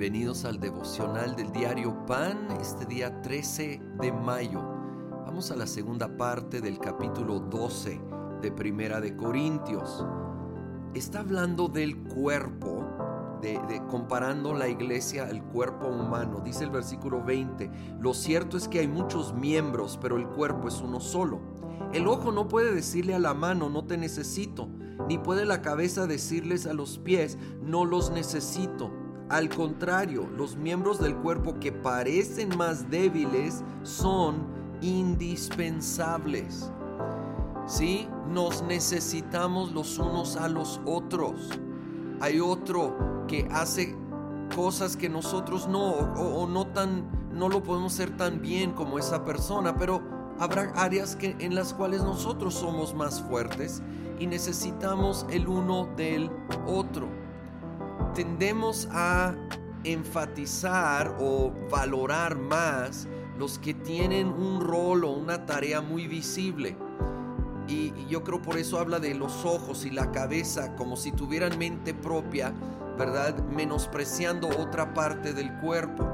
Bienvenidos al devocional del diario Pan, este día 13 de mayo. Vamos a la segunda parte del capítulo 12 de Primera de Corintios. Está hablando del cuerpo, de, comparando la iglesia al cuerpo humano. Dice el versículo 20, lo cierto es que hay muchos miembros, pero el cuerpo es uno solo. El ojo no puede decirle a la mano, no te necesito, ni puede la cabeza decirles a los pies, no los necesito. Al contrario, los miembros del cuerpo que parecen más débiles son indispensables. Sí, nos necesitamos los unos a los otros. Hay otro que hace cosas que nosotros no o, no tan no lo podemos hacer tan bien como esa persona, pero habrá áreas que, en las cuales nosotros somos más fuertes y necesitamos el uno del otro tendemos a enfatizar o valorar más los que tienen un rol o una tarea muy visible. Y yo creo por eso habla de los ojos y la cabeza como si tuvieran mente propia, ¿verdad? Menospreciando otra parte del cuerpo.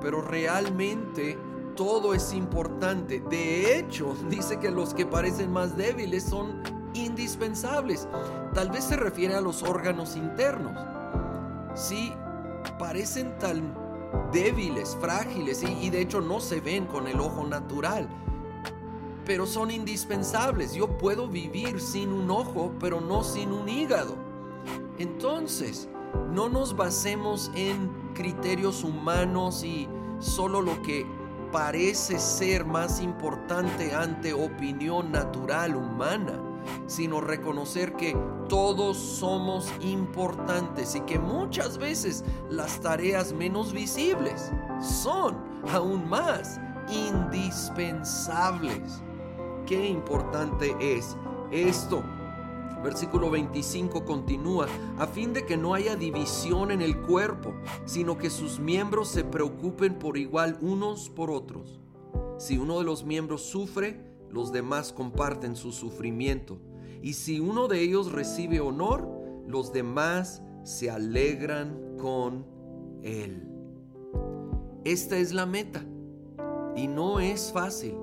Pero realmente todo es importante. De hecho, dice que los que parecen más débiles son indispensables. Tal vez se refiere a los órganos internos sí parecen tan débiles, frágiles y, de hecho no se ven con el ojo natural. Pero son indispensables. Yo puedo vivir sin un ojo, pero no sin un hígado. Entonces, no nos basemos en criterios humanos y solo lo que parece ser más importante ante opinión natural humana sino reconocer que todos somos importantes y que muchas veces las tareas menos visibles son aún más indispensables. Qué importante es esto. Versículo 25 continúa, a fin de que no haya división en el cuerpo, sino que sus miembros se preocupen por igual unos por otros. Si uno de los miembros sufre, los demás comparten su sufrimiento. Y si uno de ellos recibe honor, los demás se alegran con él. Esta es la meta. Y no es fácil.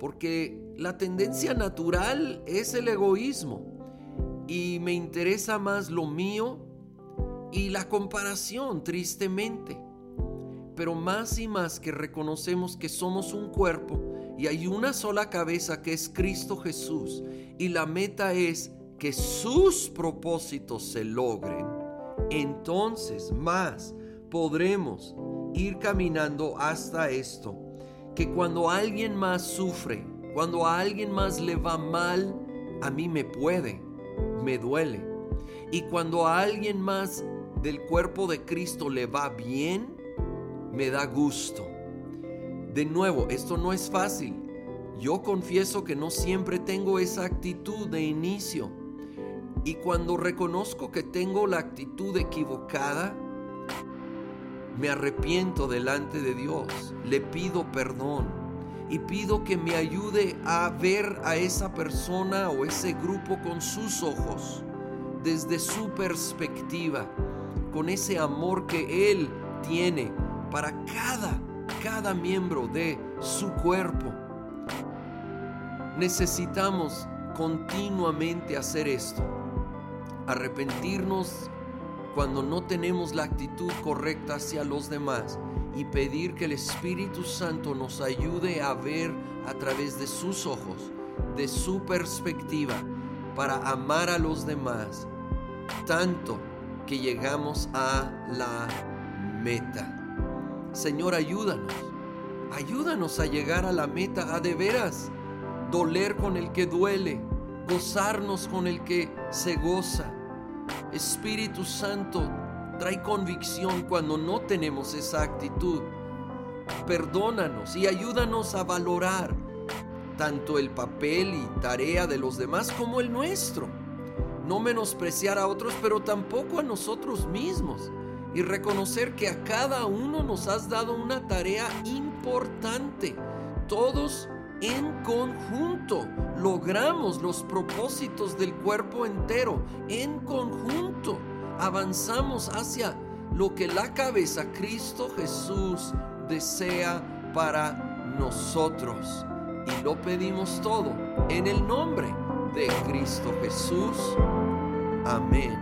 Porque la tendencia natural es el egoísmo. Y me interesa más lo mío y la comparación, tristemente. Pero más y más que reconocemos que somos un cuerpo, y hay una sola cabeza que es Cristo Jesús y la meta es que sus propósitos se logren, entonces más podremos ir caminando hasta esto, que cuando alguien más sufre, cuando a alguien más le va mal, a mí me puede, me duele. Y cuando a alguien más del cuerpo de Cristo le va bien, me da gusto. De nuevo, esto no es fácil. Yo confieso que no siempre tengo esa actitud de inicio. Y cuando reconozco que tengo la actitud equivocada, me arrepiento delante de Dios, le pido perdón y pido que me ayude a ver a esa persona o ese grupo con sus ojos, desde su perspectiva, con ese amor que Él tiene para cada cada miembro de su cuerpo. Necesitamos continuamente hacer esto. Arrepentirnos cuando no tenemos la actitud correcta hacia los demás y pedir que el Espíritu Santo nos ayude a ver a través de sus ojos, de su perspectiva, para amar a los demás, tanto que llegamos a la meta. Señor, ayúdanos. Ayúdanos a llegar a la meta a de veras. Doler con el que duele, gozarnos con el que se goza. Espíritu Santo, trae convicción cuando no tenemos esa actitud. Perdónanos y ayúdanos a valorar tanto el papel y tarea de los demás como el nuestro. No menospreciar a otros, pero tampoco a nosotros mismos y reconocer que a cada uno nos has dado una tarea importante. Todos en conjunto logramos los propósitos del cuerpo entero. En conjunto avanzamos hacia lo que la cabeza Cristo Jesús desea para nosotros. Y lo pedimos todo en el nombre de Cristo Jesús. Amén.